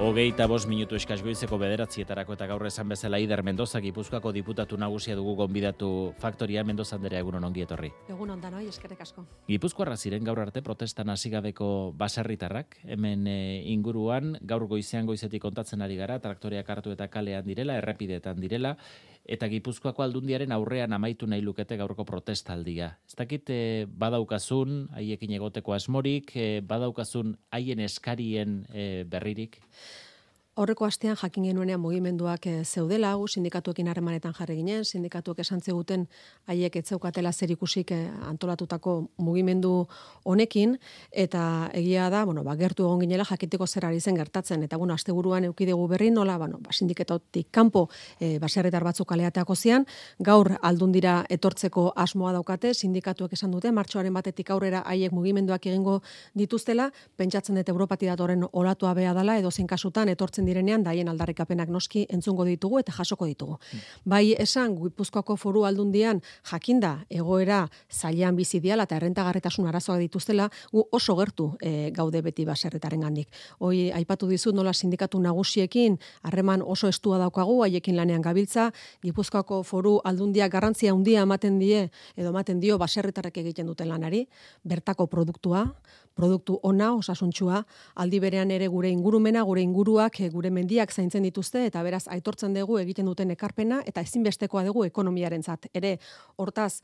Hogeita bost minutu eskaz goizeko bederatzietarako eta gaur esan bezala Ider Mendoza Gipuzkoako diputatu nagusia dugu gonbidatu faktoria Mendoza Andrea egunon ongi etorri. Egun ondan hoi, eskerrik asko. Gipuzkoarra ziren gaur arte protestan hasigabeko baserritarrak hemen e, inguruan gaur goizean goizetik kontatzen ari gara traktoreak hartu eta kalean direla, errepidetan direla eta Gipuzkoako aldundiaren aurrean amaitu nahi lukete gaurko protestaldia. Ez dakit e, badaukazun haiekin egoteko asmorik, e, badaukazun haien eskarien e, berririk? Horreko astean jakin genuenean mugimenduak e, zeudela, gu sindikatuekin harremanetan jarri ginen, sindikatuek esan zeguten haiek etzeukatela zer ikusik eh, antolatutako mugimendu honekin, eta egia da, bueno, ba, gertu egon ginela jakiteko zer ari zen gertatzen, eta bueno, asteburuan eukidegu berri nola, bueno, ba, sindiketotik kanpo e, baserritar batzuk kaleateako zian, gaur aldun dira etortzeko asmoa daukate, sindikatuek esan dute, martxoaren batetik aurrera haiek mugimenduak egingo dituztela, pentsatzen dut Europati datoren olatua bea dela, edo kasutan etortzen direnean daien aldarrikapenak noski entzungo ditugu eta jasoko ditugu. Bai esan Gipuzkoako Foru Aldundian jakinda egoera zailean bizi diala eta errentagarritasun arazoak dituztela, gu oso gertu e, gaude beti baserritarengandik. Hoi aipatu dizut nola sindikatu nagusiekin harreman oso estua daukagu haiekin lanean gabiltza, Gipuzkoako Foru Aldundia garrantzia handia ematen die edo ematen dio baserritarrek egiten duten lanari, bertako produktua, produktu ona, osasuntsua, aldi berean ere gure ingurumena, gure inguruak, gure mendiak zaintzen dituzte eta beraz aitortzen dugu egiten duten ekarpena eta ezinbestekoa dugu ekonomiarentzat. Ere, hortaz,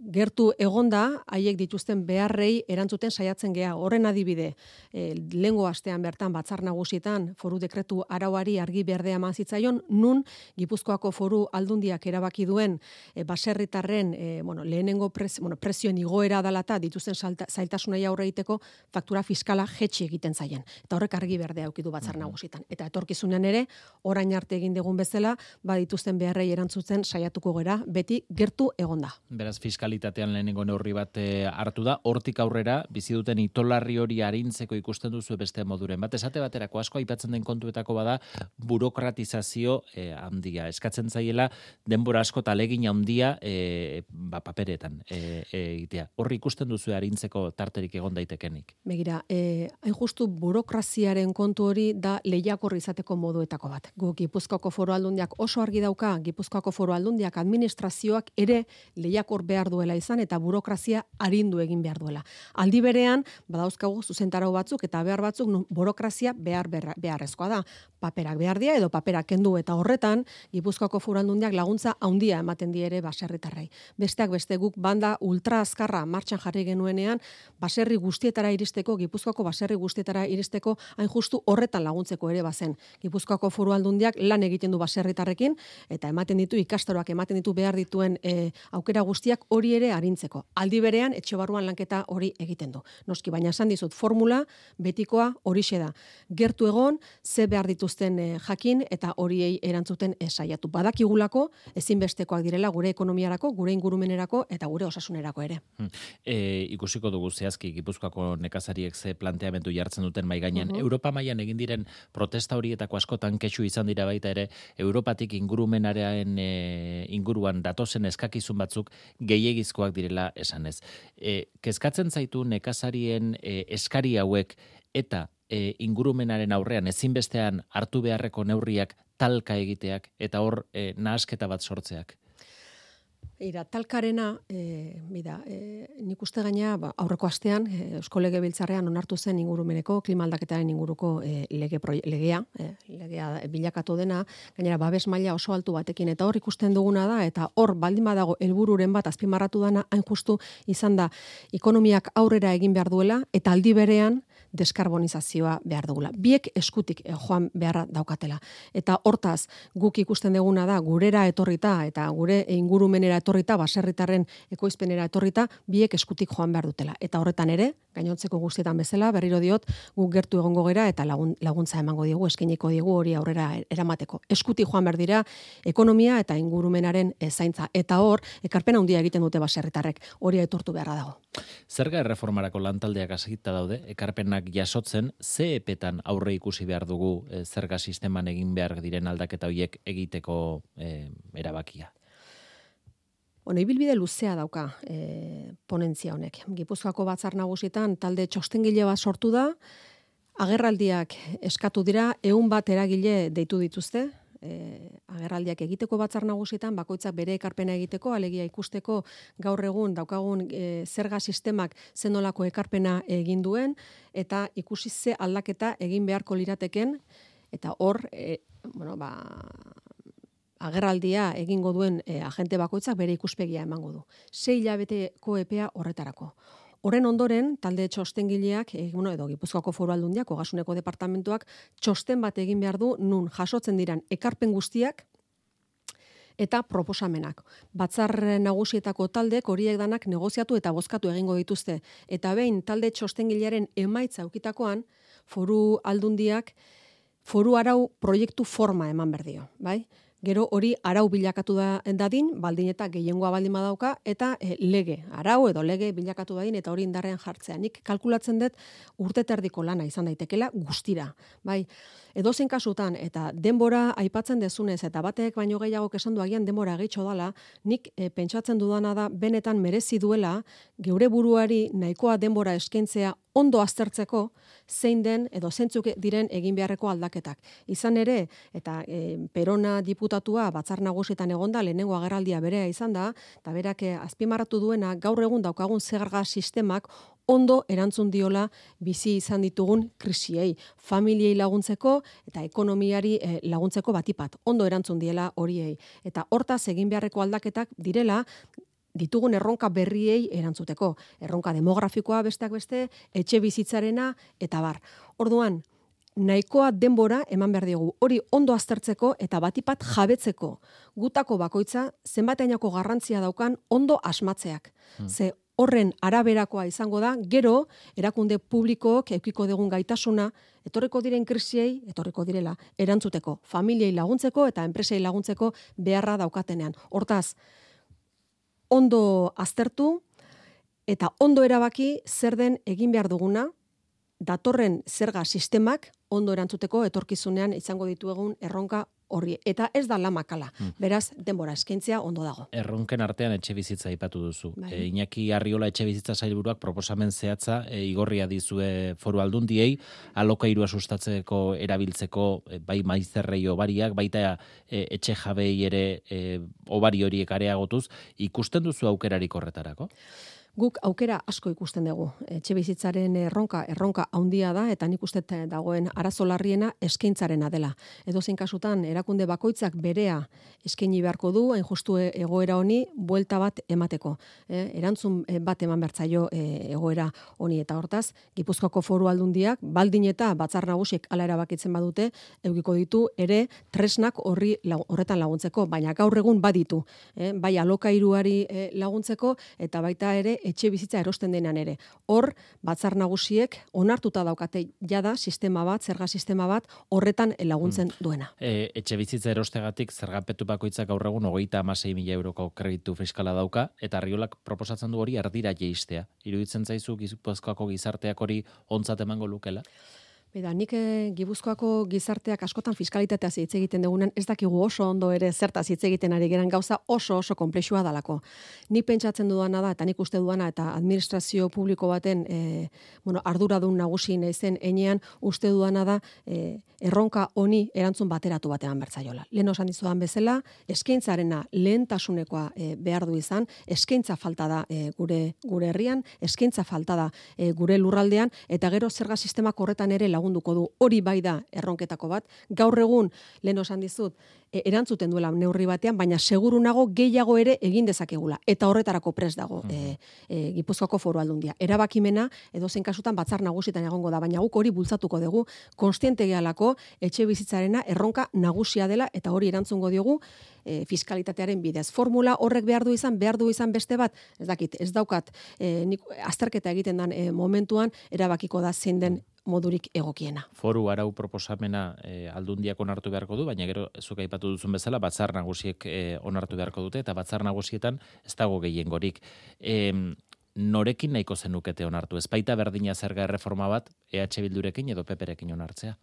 gertu egonda haiek dituzten beharrei erantzuten saiatzen gea. Horren adibide, e, lengo astean bertan batzar nagusietan foru dekretu arauari argi berdea eman zitzaion, nun Gipuzkoako foru aldundiak erabaki duen e, baserritarren e, bueno, lehenengo pres, bueno, presioen igoera dalata dituzten zailtasunai aurre egiteko faktura fiskala jetxi egiten zaien. Eta horrek argi berdea aukidu batzar nagusietan. Eta etorkizunean ere, orain arte egin dugun bezala, ba dituzten beharrei erantzuten saiatuko gera, beti gertu egonda. Beraz, fiskal fiskalidadean lehenengo neurri bat eh, hartu da, hortik aurrera, bizi duten itolarri hori arintzeko ikusten duzu beste moduren. Bat esate baterako asko aipatzen den kontuetako bada, burokratizazio e, handia. Eskatzen zaiela, denbora asko talegin handia e, ba, paperetan e, e, Horri ikusten duzu arintzeko tarterik egon daitekenik. Begira, e, hain justu burokraziaren kontu hori da lehiakor izateko moduetako bat. Gu Gipuzkoako foro aldundiak oso argi dauka, Gipuzkoako foro aldundiak administrazioak ere lehiakor behar du duela izan eta burokrazia arindu egin behar duela. Aldi berean, badauzkagu zuzentarau batzuk eta behar batzuk burokrazia behar beharrezkoa da. Paperak behar dia edo paperak kendu eta horretan, Gipuzkoako furandundiak laguntza handia ematen die ere baserritarrai. Besteak beste guk banda ultra azkarra martxan jarri genuenean, baserri guztietara iristeko, Gipuzkoako baserri guztietara iristeko, hain justu horretan laguntzeko ere bazen. Gipuzkoako foru aldundiak lan egiten du baserritarrekin, eta ematen ditu ikastaroak ematen ditu behar dituen e, aukera guztiak hori ere arintzeko. Aldi berean etxe barruan lanketa hori egiten du. Noski baina esan dizut formula betikoa horixe da. Gertu egon ze behar dituzten eh, jakin eta horiei erantzuten esaiatu. Badakigulako ezinbestekoak direla gure ekonomiarako, gure ingurumenerako eta gure osasunerako ere. E, ikusiko dugu zehazki Gipuzkoako nekazariek ze planteamendu jartzen duten mai gainean Europa mailan egin diren protesta horietako askotan kexu izan dira baita ere Europatik ingurumenaren e, inguruan datozen eskakizun batzuk gehiegi gehiagizkoak direla esanez. E, kezkatzen zaitu nekazarien e, eskari hauek eta e, ingurumenaren aurrean ezinbestean hartu beharreko neurriak talka egiteak eta hor e, nahasketa bat sortzeak. Ira, talkarena, e, bida, e, nik uste gaina, ba, aurreko astean, e, Eusko Lege Biltzarrean onartu zen ingurumeneko, klimaldaketaren inguruko e, lege legea, e, legea bilakatu dena, gainera, babes maila oso altu batekin, eta hor ikusten duguna da, eta hor, baldin badago, helbururen bat, azpimarratu dana, hain justu, izan da, ekonomiak aurrera egin behar duela, eta aldi berean, deskarbonizazioa behar dugula. Biek eskutik eh, joan beharra daukatela. Eta hortaz, guk ikusten deguna da, gurera etorrita eta gure ingurumenera etorrita, baserritarren ekoizpenera etorrita, biek eskutik joan behar dutela. Eta horretan ere, gainontzeko guztietan bezala, berriro diot, guk gertu egongo gera eta lagun, laguntza emango diegu, eskiniko diegu hori aurrera eramateko. Eskutik joan behar dira, ekonomia eta ingurumenaren zaintza. Eta hor, ekarpena handia egiten dute baserritarrek, hori etortu beharra dago. Zerga erreformarako lantaldeak hasita daude, ekarpenak jasotzen, ze epetan aurre ikusi behar dugu e, zerga sisteman egin behar diren aldaketa horiek egiteko e, erabakia? Bueno, ibilbide luzea dauka e, ponentzia honek. Gipuzkoako batzar nagusietan talde txostengile bat sortu da, Agerraldiak eskatu dira, eun bat eragile deitu dituzte, e, agerraldiak egiteko batzar nagusietan bakoitzak bere ekarpena egiteko alegia ikusteko gaur egun daukagun e, zerga sistemak zenolako ekarpena egin duen eta ikusi ze aldaketa egin beharko lirateken eta hor e, bueno ba agerraldia egingo duen e, agente bakoitzak bere ikuspegia emango du. Sei hilabeteko epea horretarako. Horren ondoren, talde txostengileak, e, bueno, edo Gipuzkoako Foru Aldundiak, Ogasuneko departamentuak txosten bat egin behar du nun jasotzen diran ekarpen guztiak eta proposamenak. Batzar nagusietako taldek horiek danak negoziatu eta bozkatu egingo dituzte. Eta behin talde txostengilearen emaitza ukitakoan, Foru Aldundiak foru arau proiektu forma eman berdio, bai? Gero hori arau bilakatu da dadin, baldin eta gehiengoa baldin badauka, eta e, lege, arau edo lege bilakatu dadin, eta hori indarrean jartzea. Nik kalkulatzen dut urte terdiko lana izan daitekela guztira. Bai, edo zen kasutan, eta denbora aipatzen dezunez, eta batek baino gehiago esan du agian denbora gehitxo dala, nik e, pentsatzen dudana da, benetan merezi duela, geure buruari nahikoa denbora eskentzea ondo aztertzeko zein den edo zentzuk diren egin beharreko aldaketak. Izan ere, eta e, perona diputatua batzar nagusietan egonda, lehenengo agerraldia berea izan da, eta berak eh, azpimarratu duena gaur egun daukagun zegarga sistemak ondo erantzun diola bizi izan ditugun krisiei, familiei laguntzeko eta ekonomiari eh, laguntzeko batipat. Ondo erantzun diela horiei. Eta hortaz egin beharreko aldaketak direla ditugun erronka berriei erantzuteko. Erronka demografikoa besteak beste, etxe bizitzarena eta bar. Orduan, nahikoa denbora eman behar diogu. Hori ondo aztertzeko eta batipat jabetzeko. Gutako bakoitza, zenbateainako garrantzia daukan ondo asmatzeak. Hmm. Ze horren araberakoa izango da, gero, erakunde publikook eukiko dugun gaitasuna, etorriko diren krisiei, etorriko direla, erantzuteko, familiei laguntzeko eta enpresei laguntzeko beharra daukatenean. Hortaz, ondo aztertu eta ondo erabaki zer den egin behar duguna, datorren zerga sistemak ondo erantzuteko etorkizunean izango dituegun erronka horri. Eta ez da lamakala. Hmm. Beraz, denbora eskentzia ondo dago. Erronken artean etxe bizitza ipatu duzu. Bai. E, Iñaki Arriola etxe bizitza sailburuak proposamen zehatza e, igorria dizue foru aldundiei, alokairua sustatzeko erabiltzeko e, bai maizerrei obariak, baita e, etxe jabei ere e, obari horiek areagotuz, ikusten duzu aukerarik horretarako? Guk aukera asko ikusten dugu. Etxe bizitzaren erronka, erronka handia da, eta nik uste dagoen arazo larriena eskaintzarena dela. Edo zein kasutan, erakunde bakoitzak berea eskaini beharko du, hain justu egoera honi, buelta bat emateko. E, erantzun e, bat eman bertzaio e, egoera honi eta hortaz, Gipuzkoako foru aldundiak, baldin eta batzar nagusiek ala erabakitzen badute, eukiko ditu ere tresnak horri horretan laguntzeko, baina gaur egun baditu. E, bai alokairuari e, laguntzeko, eta baita ere etxe bizitza erosten denean ere. Hor, batzar nagusiek onartuta daukate jada sistema bat, zerga sistema bat, horretan laguntzen hmm. duena. E, etxe bizitza erostegatik zergapetu bakoitzak gaur egun hogeita amasei mila euroko kreditu fiskala dauka, eta riolak proposatzen du hori ardira jeistea. Iruditzen zaizu gizpuzkoako gizarteak hori ontzat emango lukela? Beda, nik e, Gipuzkoako gizarteak askotan fiskalitatea hitz egiten dugunen, ez dakigu oso ondo ere zertaz hitz egiten ari geran gauza oso oso konplexua dalako. Nik pentsatzen dudana da, eta nik uste duana, eta administrazio publiko baten e, bueno, arduradun nagusi naizen enean, uste duana da, e, erronka honi erantzun bateratu batean bertzaiola. Lehen osan dizudan bezala, eskaintzarena lehentasunekoa e, behar du izan, eskaintza falta da e, gure gure herrian, eskaintza falta da e, gure lurraldean, eta gero zerga sistemak horretan ere lagunduko du. Hori bai da erronketako bat. Gaur egun, lehen osan dizut, e, erantzuten duela neurri batean, baina seguru nago gehiago ere egin dezakegula. Eta horretarako pres dago e, e, Gipuzkoako foru aldundia. Erabakimena, edo zen kasutan batzar nagusitan egongo da, baina guk hori bultzatuko dugu, konstiente gehalako, etxe bizitzarena erronka nagusia dela, eta hori erantzungo diogu, e, fiskalitatearen bidez. Formula horrek behar du izan, behar du izan beste bat, ez dakit, ez daukat, e, nik, azterketa egiten dan e, momentuan, erabakiko da zein den modurik egokiena. Foru arau proposamena e, aldundiak onartu beharko du, baina gero zuk aipatu duzun bezala batzar nagusiek e, onartu beharko dute eta batzar nagusietan ez dago gehiengorik. E, norekin nahiko zenukete onartu? Ez baita berdina zerga erreforma bat EH Bildurekin edo Peperekin onartzea?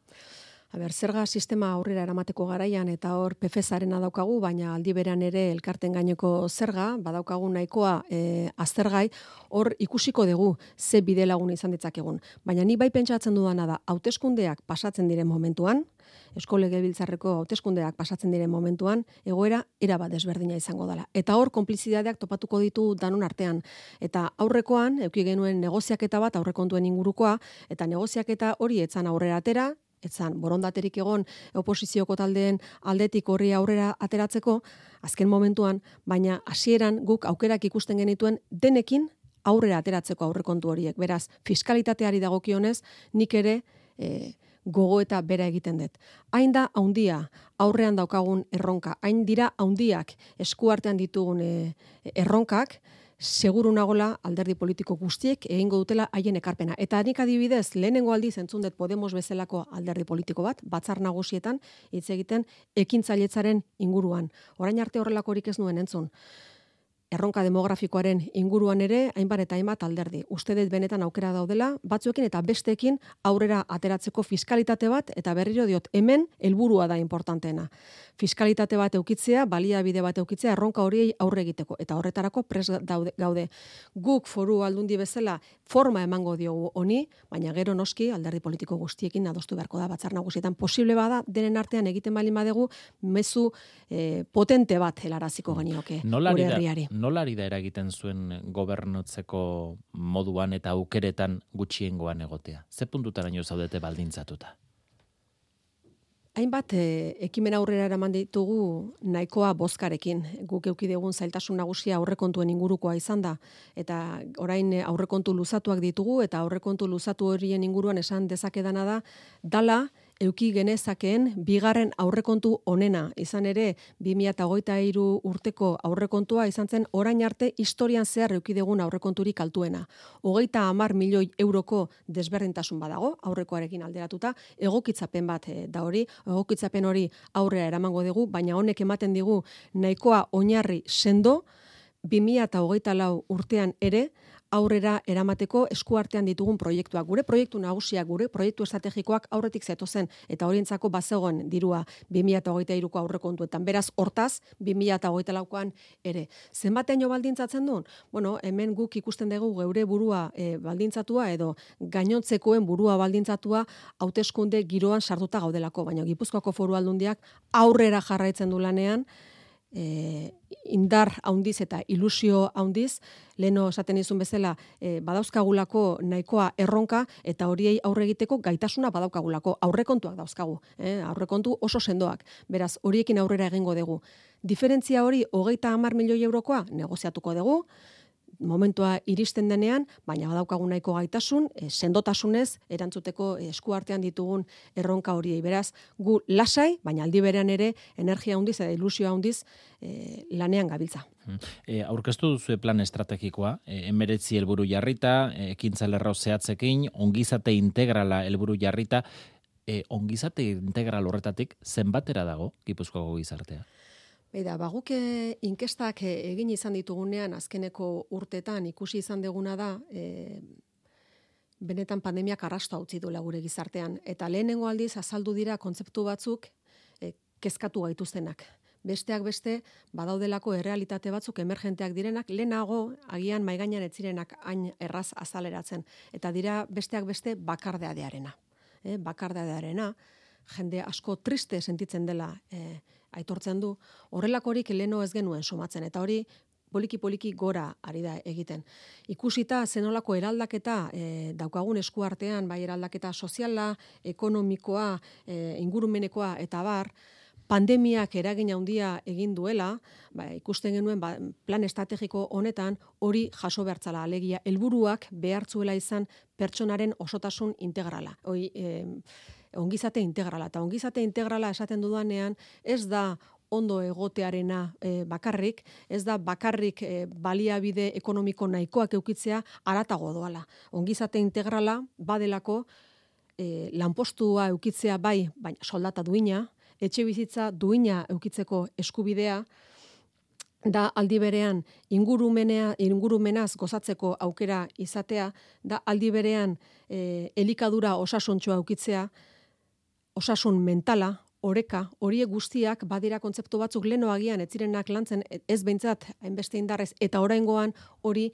Ber, zerga sistema aurrera eramateko garaian eta hor PFSarena daukagu, baina aldi beran ere elkarten gaineko zerga, badaukagu nahikoa e, aztergai, hor ikusiko dugu ze bide lagun izan ditzakegun. Baina ni bai pentsatzen dudana da, hauteskundeak pasatzen diren momentuan, Esko Legebiltzarreko hauteskundeak pasatzen diren momentuan, egoera era bat desberdina izango dela. Eta hor konplizidadeak topatuko ditu danon artean. Eta aurrekoan eduki genuen negoziaketa bat aurrekontuen ingurukoa eta negoziaketa hori etzan aurrera atera, etzan borondaterik egon oposizioko taldeen aldetik horri aurrera ateratzeko azken momentuan, baina hasieran guk aukerak ikusten genituen denekin aurrera ateratzeko aurrekontu horiek. Beraz, fiskalitateari dagokionez, nik ere e, gogo eta bera egiten dut. Hain da haundia aurrean daukagun erronka, hain dira haundiak eskuartean ditugun e, erronkak, seguru nagola alderdi politiko guztiek egingo dutela haien ekarpena. Eta nik adibidez, lehenengo aldiz entzun dut Podemos bezalako alderdi politiko bat, batzar nagusietan, hitz egiten, ekintzailetzaren inguruan. Orain arte horrelakorik ez nuen entzun erronka demografikoaren inguruan ere hainbat eta hainbat alderdi. Uste dut benetan aukera daudela, batzuekin eta besteekin aurrera ateratzeko fiskalitate bat eta berriro diot hemen helburua da importanteena. Fiskalitate bat eukitzea, baliabide bat eukitzea erronka horiei aurre egiteko eta horretarako pres daude, gaude. Guk foru aldundi bezala forma emango diogu honi, baina gero noski alderdi politiko guztiekin adostu beharko da batzar nagusietan posible bada denen artean egiten bali badegu mezu eh, potente bat helaraziko genioke gure herriari nola ari da eragiten zuen gobernotzeko moduan eta aukeretan gutxiengoan egotea? Ze puntutaraino zaudete baldintzatuta? Hainbat e, ekimen aurrera eraman ditugu nahikoa bozkarekin. Guk euki dugun zailtasun nagusia aurrekontuen ingurukoa izan da. Eta orain aurrekontu luzatuak ditugu eta aurrekontu luzatu horien inguruan esan dezakedana da, dala euki genezakeen bigarren aurrekontu onena. Izan ere, 2008 urteko aurrekontua izan zen orain arte historian zehar euki degun aurrekonturik altuena. Hogeita amar milioi euroko desberdintasun badago, aurrekoarekin alderatuta, egokitzapen bat eh, da hori, egokitzapen hori aurrera eramango dugu, baina honek ematen digu nahikoa oinarri sendo, 2008 lau urtean ere, aurrera eramateko eskuartean ditugun proiektuak. Gure proiektu nagusiak, gure proiektu estrategikoak aurretik zetozen eta horientzako bazegoen dirua 2023ko aurrekontuetan. Beraz, hortaz 2024koan ere. Zenbateino baldintzatzen duen? Bueno, hemen guk ikusten dugu geure burua e, baldintzatua edo gainontzekoen burua baldintzatua hauteskunde giroan sartuta gaudelako, baina Gipuzkoako Foru Aldundiak aurrera jarraitzen du lanean e, indar haundiz eta ilusio haundiz, leno esaten izun bezala e, badauzkagulako nahikoa erronka eta horiei aurre egiteko gaitasuna badaukagulako aurrekontuak dauzkagu, eh? aurrekontu oso sendoak, beraz horiekin aurrera egingo dugu. Diferentzia hori hogeita hamar milioi eurokoa negoziatuko dugu, momentua iristen denean, baina badaukagu nahiko gaitasun, e, sendotasunez, erantzuteko eskuartean ditugun erronka horiei. Beraz, gu lasai, baina aldi berean ere, energia handiz eta ilusio handiz e, lanean gabiltza. E, aurkeztu duzu plan estrategikoa, e, emeretzi helburu jarrita, e, ekintza lerro zehatzekin, ongizate integrala helburu jarrita, e, ongizate integral horretatik zenbatera dago Gipuzkoako gizartea? Eta baguk inkestak eh, egin izan ditugunean azkeneko urtetan ikusi izan deguna da e, benetan pandemiak arrasto utzi duela gure gizartean. Eta lehenengo aldiz azaldu dira kontzeptu batzuk e, kezkatu gaituztenak. Besteak beste, badaudelako errealitate batzuk emergenteak direnak, lehenago agian maigainan etzirenak hain erraz azaleratzen. Eta dira besteak beste bakardeadearena. E, bakardeadearena, jende asko triste sentitzen dela e, aitortzen du, horrelakorik leno ez genuen somatzen, eta hori poliki poliki gora ari da egiten. Ikusita zenolako eraldaketa e, daukagun eskuartean, bai eraldaketa soziala, ekonomikoa, e, ingurumenekoa eta bar, pandemiak eragin handia egin duela, ba, ikusten genuen ba, plan estrategiko honetan hori jaso behartzala alegia helburuak behartzuela izan pertsonaren osotasun integrala. Hoi, e, ongizate integrala. Eta ongizate integrala esaten dudanean, ez da ondo egotearena e, bakarrik, ez da bakarrik e, baliabide ekonomiko nahikoak eukitzea aratago doala. Ongizate integrala badelako e, lanpostua eukitzea bai, baina soldata duina, etxe bizitza duina eukitzeko eskubidea, da aldi berean ingurumenea ingurumenaz gozatzeko aukera izatea da aldi berean e, elikadura osasuntxoa aukitzea osasun mentala, oreka, horiek guztiak badira kontzeptu batzuk leno agian ez zirenak lantzen ez beintzat hainbeste indarrez eta oraingoan hori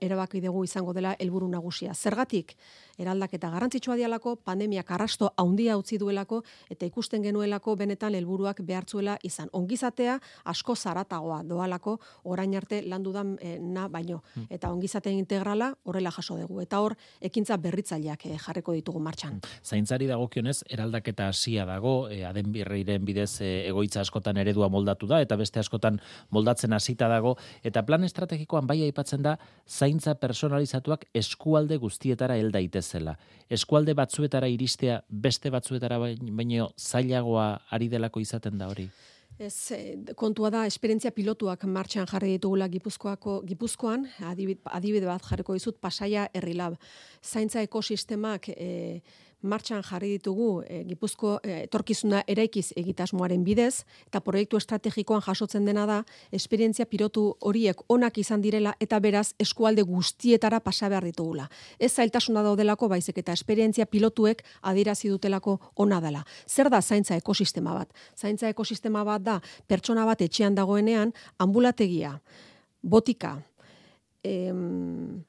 erabaki dugu izango dela helburu nagusia. Zergatik eraldaketa garrantzitsua dialako, pandemiak arrasto handia utzi duelako eta ikusten genuelako benetan helburuak behartzuela izan. Ongizatea asko zaratagoa doalako orain arte landudan e, na baino hmm. eta ongizate integrala horrela jaso dugu eta hor ekintza berritzaileak e, jarriko ditugu martxan. Hmm. Zaintzari dagokionez eraldaketa hasia dago, e, aden birreiren bidez e, egoitza askotan eredua moldatu da eta beste askotan moldatzen hasita dago eta plan estrategikoan bai aipatzen da zaintza personalizatuak eskualde guztietara hel daitezela. Eskualde batzuetara iristea beste batzuetara baino zailagoa ari delako izaten da hori. Ez, eh, kontua da, esperientzia pilotuak martxan jarri ditugula Gipuzkoako, Gipuzkoan, adibide, bat jarriko dizut, pasaia herrilab. Zaintza ekosistemak, e, martxan jarri ditugu e, Gipuzko e, etorkizuna eraikiz egitasmoaren bidez eta proiektu estrategikoan jasotzen dena da esperientzia pilotu horiek onak izan direla eta beraz eskualde guztietara pasa behar ditugula. Ez zailtasuna daudelako baizik eta esperientzia pilotuek adierazi dutelako ona dela. Zer da zaintza ekosistema bat? Zaintza ekosistema bat da pertsona bat etxean dagoenean ambulategia, botika, em,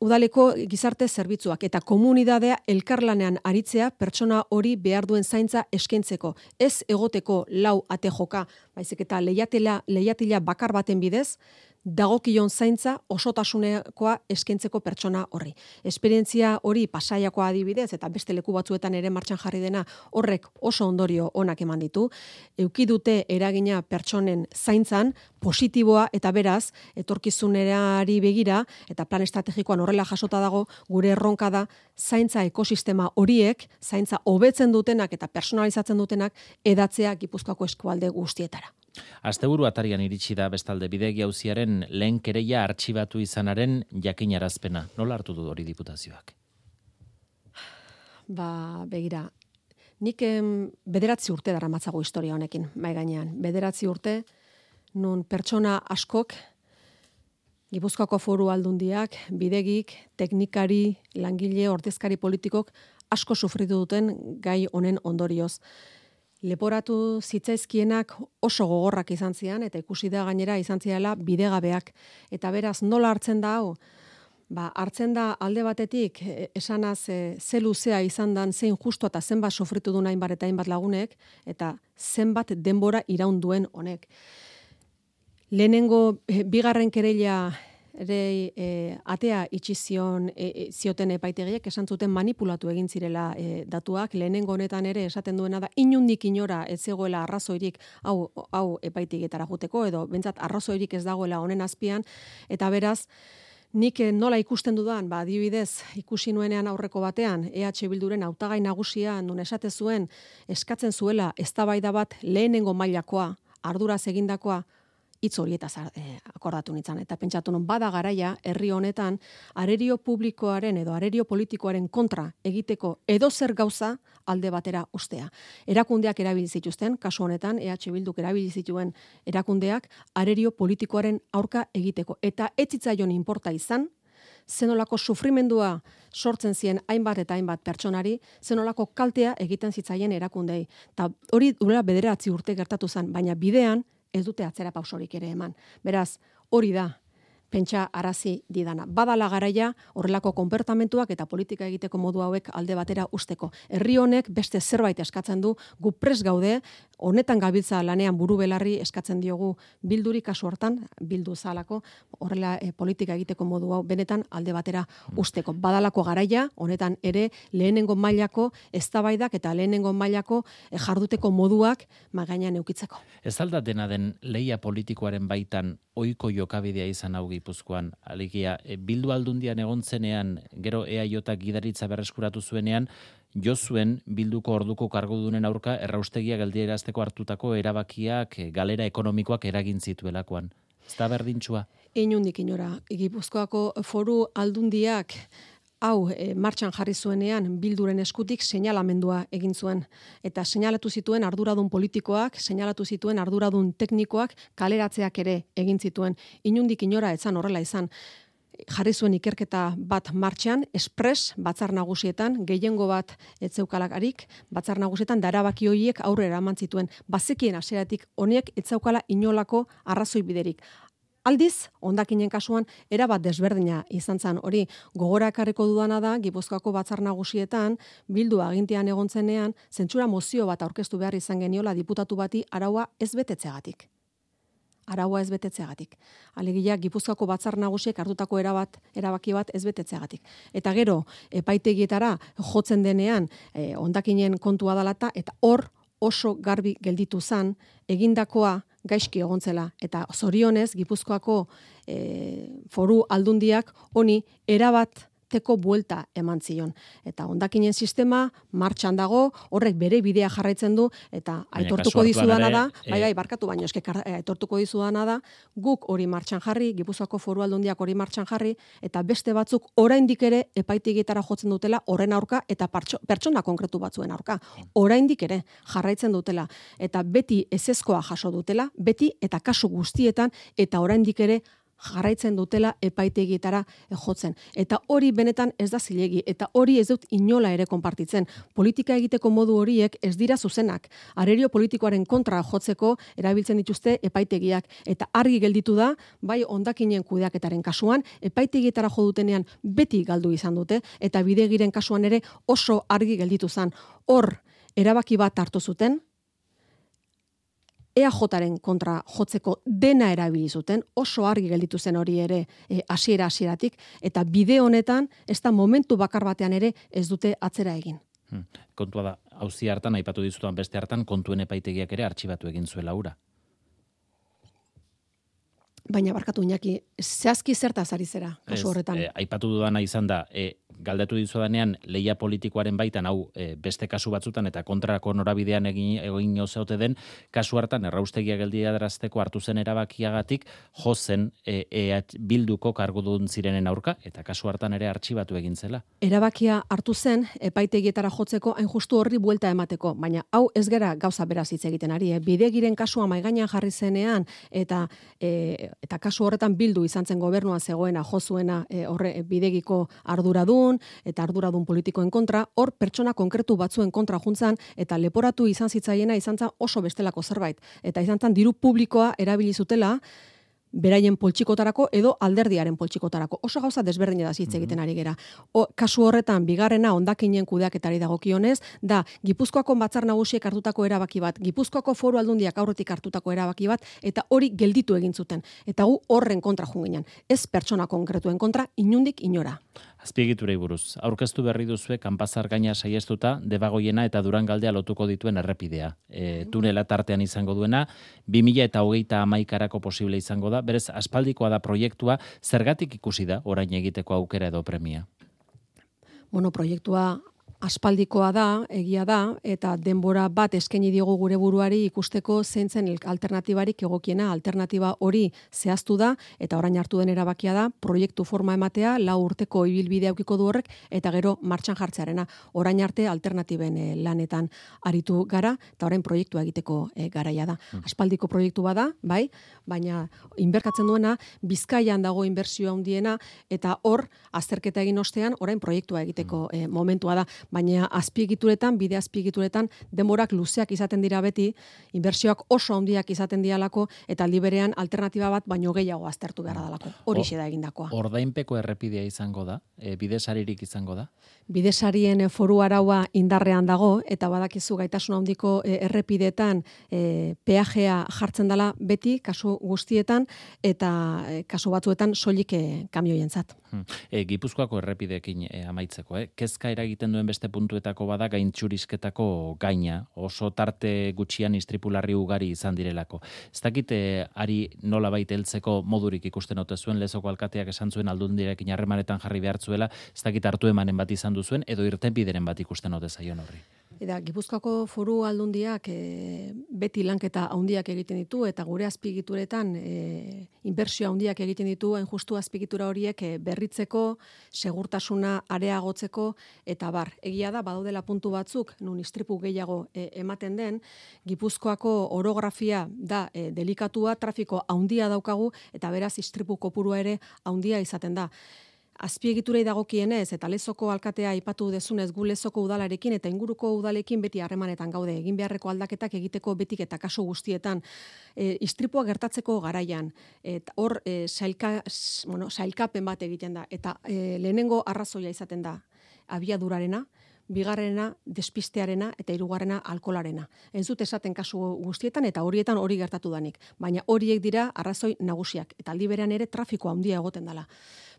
udaleko gizarte zerbitzuak eta komunidadea elkarlanean aritzea pertsona hori behar duen zaintza eskentzeko. Ez egoteko lau ate joka, baizik eta lehiatila, lehiatila bakar baten bidez, dagokion zaintza osotasunekoa eskentzeko pertsona horri. Esperientzia hori pasaiakoa adibidez eta beste leku batzuetan ere martxan jarri dena horrek oso ondorio onak eman ditu. Euki dute eragina pertsonen zaintzan positiboa eta beraz etorkizunerari begira eta plan estrategikoan horrela jasota dago gure erronka da zaintza ekosistema horiek zaintza hobetzen dutenak eta personalizatzen dutenak edatzea Gipuzkoako eskualde guztietara. Asteburu atarian iritsi da bestalde bidegi hauziaren lehen kereia artxibatu izanaren jakinarazpena. Nola hartu du hori diputazioak? Ba, begira, nik em, bederatzi urte dara matzago historia honekin, mai gainean. Bederatzi urte, nun pertsona askok, Gipuzkoako foru aldundiak, bidegik, teknikari, langile, ordezkari politikok asko sufritu duten gai honen ondorioz leporatu zitzaizkienak oso gogorrak izan zian, eta ikusi da gainera izan ziala bidegabeak. Eta beraz, nola hartzen da hau? Ba, hartzen da alde batetik, e, esanaz, e, ze luzea izan dan, zein justu eta zenbat sofritu du nahin eta hainbat lagunek, eta zenbat denbora iraunduen honek. Lehenengo, e, bigarren kereila ere e, atea itxi zion e, e, zioten epaitegiek esan zuten manipulatu egin zirela e, datuak. Lehenengo honetan ere esaten duena da inundik inora ez zegoela arrazoirik hau hau epaitegietara joteko edo bentsat arrazoirik ez dagoela honen azpian. Eta beraz Nik nola ikusten dudan, ba, adibidez, ikusi nuenean aurreko batean, EH Bilduren hautagai nagusia, nun esate zuen, eskatzen zuela, eztabaida bat lehenengo mailakoa, arduraz egindakoa, hitz horietaz e, akordatu nintzen. Eta pentsatu non, bada garaia, herri honetan, arerio publikoaren edo arerio politikoaren kontra egiteko edo zer gauza alde batera ustea. Erakundeak erabili zituzten, kasu honetan, EH Bilduk erabili zituen erakundeak, arerio politikoaren aurka egiteko. Eta ez zitzaion inporta izan, zenolako sufrimendua sortzen zien hainbat eta hainbat pertsonari, zenolako kaltea egiten zitzaien erakundei. Ta hori duela bederatzi urte gertatu zen, baina bidean ez dute atzera pausorik ere eman. Beraz, hori da pentsa arazi didana. Badala garaia horrelako konpertamentuak eta politika egiteko modu hauek alde batera usteko. Herri honek beste zerbait eskatzen du, gu pres gaude, honetan gabiltza lanean buru belarri eskatzen diogu bilduri kasu hortan, bildu zalako, horrela e, politika egiteko modu hau benetan alde batera usteko. Badalako garaia, honetan ere lehenengo mailako eztabaidak eta lehenengo mailako e, jarduteko moduak magainan eukitzeko. Ez alda dena den leia politikoaren baitan oiko jokabidea izan hau Gipuzkoan. Alegia, e, bildu aldundian egontzenean, gero EAJ gidaritza berreskuratu zuenean, jo zuen bilduko orduko kargudunen aurka erraustegia geldierazteko hartutako erabakiak e, galera ekonomikoak eragin zituelakoan. Ez da berdintxua? Inundik inora, Gipuzkoako foru aldundiak hau e, martxan jarri zuenean bilduren eskutik seinalamendua egin zuen eta seinalatu zituen arduradun politikoak, seinalatu zituen arduradun teknikoak kaleratzeak ere egin zituen. Inundik inora etzan horrela izan. jarri zuen ikerketa bat martxan, espres batzar nagusietan, gehiengo bat etzeukalakarik, batzar nagusietan darabaki horiek aurrera eman zituen. Bazekien hasieratik honek etzaukala inolako arrazoi biderik. Aldiz, ondakinen kasuan, erabat desberdina izan zen hori gogora ekarriko dudana da, Gipuzkoako batzar nagusietan, bildu agintian egontzenean, zentsura mozio bat aurkeztu behar izan geniola diputatu bati araua ez betetzeagatik. Araua ez betetzeagatik. Alegia, Gipuzkoako batzar nagusiek hartutako erabat, erabaki bat ez betetzeagatik. Eta gero, epaitegietara jotzen denean, e, ondakinen kontua dalata, eta hor oso garbi gelditu zan, egindakoa gaizki egontzela eta zorionez Gipuzkoako e, foru aldundiak honi erabat teko buelta eman zion. Eta ondakinen sistema martxan dago, horrek bere bidea jarraitzen du, eta aitortuko dizudana da, eh, bai, bai, barkatu baino, eske eh, aitortuko dizudana da, guk hori martxan jarri, Gipuzkoako foru aldundiak hori martxan jarri, eta beste batzuk oraindik ere epaitigitara jotzen dutela horren aurka, eta pertsona konkretu batzuen aurka. Oraindik ere jarraitzen dutela, eta beti ezezkoa jaso dutela, beti eta kasu guztietan, eta oraindik ere jarraitzen dutela epaitegietara jotzen. Eta hori benetan ez da zilegi, eta hori ez dut inola ere konpartitzen. Politika egiteko modu horiek ez dira zuzenak. Arerio politikoaren kontra jotzeko erabiltzen dituzte epaitegiak. Eta argi gelditu da, bai ondakinen kudeaketaren kasuan, epaitegietara jo dutenean beti galdu izan dute, eta bidegiren kasuan ere oso argi gelditu zen. Hor, erabaki bat hartu zuten, EAJaren kontra jotzeko dena erabili zuten, oso argi gelditu zen hori ere e, hasiera hasieratik eta bide honetan ez da momentu bakar batean ere ez dute atzera egin. Hmm. Kontua da, hauzi hartan, aipatu dizutan beste hartan, kontuen epaitegiak ere artxibatu egin zuela ura. Baina barkatu inaki, zehazki zertaz ari zera, kasu horretan. Eh, aipatu dudana izan da, e, galdetu dizu danean leia politikoaren baitan hau e, beste kasu batzutan eta kontrako norabidean egin egin ozeote den kasu hartan erraustegia geldia drazteko hartu zen erabakiagatik jo zen e, e, bilduko kargudun zirenen aurka eta kasu hartan ere artxibatu egin zela. Erabakia hartu zen epaitegietara jotzeko hain justu horri buelta emateko, baina hau ez gera gauza beraz hitz egiten ari, eh? bidegiren kasua mai gainean jarri zenean eta e, eta kasu horretan bildu izan zen gobernuan zegoena jo zuena e, horre bidegiko arduradun eta arduradun politikoen kontra, hor pertsona konkretu batzuen kontra juntzan eta leporatu izan zitzaiena izan oso bestelako zerbait. Eta izan diru publikoa erabili zutela, beraien poltsikotarako edo alderdiaren poltsikotarako. Oso gauza desberdin da hitz egiten ari gera. O, kasu horretan bigarrena hondakinen kudeaketari dagokionez da Gipuzkoako batzar nagusiek hartutako erabaki bat, Gipuzkoako foru aldundiak aurretik hartutako erabaki bat eta hori gelditu egin zuten. Eta gu horren kontra junginen. Ez pertsona konkretuen kontra inundik inora. Azpiegiturei buruz, aurkeztu berri duzue kanpazar gaina saiestuta debagoiena eta durangaldea lotuko dituen errepidea. E, tunela tartean izango duena, 2000 eta hogeita amaikarako posible izango da, berez aspaldikoa da proiektua, zergatik ikusi da orain egiteko aukera edo premia? Bueno, proiektua aspaldikoa da, egia da, eta denbora bat eskaini diogu gure buruari ikusteko zeintzen alternatibarik egokiena, alternatiba hori zehaztu da, eta orain hartu den erabakia da, proiektu forma ematea, lau urteko ibilbide aukiko du horrek, eta gero martxan jartzearena, orain arte alternatiben eh, lanetan aritu gara, eta orain proiektua egiteko e, garaia da. Hmm. Aspaldiko proiektu bada, bai, baina inberkatzen duena, bizkaian dago inbertsioa handiena eta hor, azterketa egin ostean, orain proiektua egiteko e, momentua da baina azpiegituretan, bide azpiegituretan, demorak luzeak izaten dira beti, inbertsioak oso handiak izaten dialako, eta liberean alternatiba bat baino gehiago aztertu behar dalako. Hori da egindakoa. Ordainpeko errepidea izango da? E, bidesaririk izango da? Bidesarien foru araua indarrean dago, eta badakizu gaitasun handiko e, errepidetan e, peajea jartzen dela beti, kasu guztietan, eta e, kasu batzuetan soilik e, kamioien zat. Hmm. E, Gipuzkoako errepidekin e, amaitzeko, eh? kezka eragiten duen beste puntuetako bada gaintxurizketako gaina, oso tarte gutxian istripularri ugari izan direlako. Ez dakite, ari nola baita heltzeko modurik ikusten ote zuen, lezoko alkateak esan zuen aldun direkin harremanetan jarri behartzuela, ez dakit hartu emanen bat izan duzuen, edo irten bideren bat ikusten ote zaion horri. Eta Gipuzkoako foru aldundiak e, beti lanketa handiak egiten ditu eta gure azpigituretan e, inbertsio handiak egiten ditu hain justu azpigitura horiek e, berritzeko, segurtasuna areagotzeko eta bar. Egia da badaudela puntu batzuk nun istripu gehiago e, ematen den, Gipuzkoako orografia da e, delikatua, trafiko handia daukagu eta beraz istripu kopurua ere handia izaten da azpiegiturei dagokienez eta lezoko alkatea aipatu dezunez gu lezoko udalarekin eta inguruko udalekin beti harremanetan gaude egin beharreko aldaketak egiteko betik eta kaso guztietan e, istripua gertatzeko garaian eta hor e, sailka, bueno, sailkapen bat egiten da eta e, lehenengo arrazoia izaten da abiadurarena bigarrena despistearena eta hirugarrena alkolarena. Ez dut esaten kasu guztietan eta horietan hori gertatu danik, baina horiek dira arrazoi nagusiak eta aldi berean ere trafiko handia egoten dela.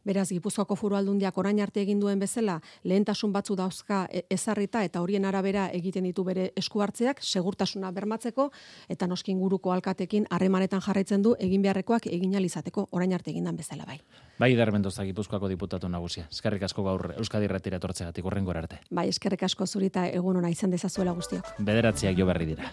Beraz, Gipuzkoako Foru Aldundiak orain arte egin duen bezala, lehentasun batzu dauzka e, ezarrita eta horien arabera egiten ditu bere esku hartzeak, segurtasuna bermatzeko eta noskin inguruko alkatekin harremanetan jarraitzen du egin beharrekoak egin alizateko orain arte egindan bezala bai. Bai, Darmendoza Gipuzkoako diputatu nagusia. Eskerrik asko gaur Euskadi Irratira etortzegatik horrengora arte. Bai, eskerrik asko zurita egun ona izan dezazuela guztiok. Bederatziak jo berri dira.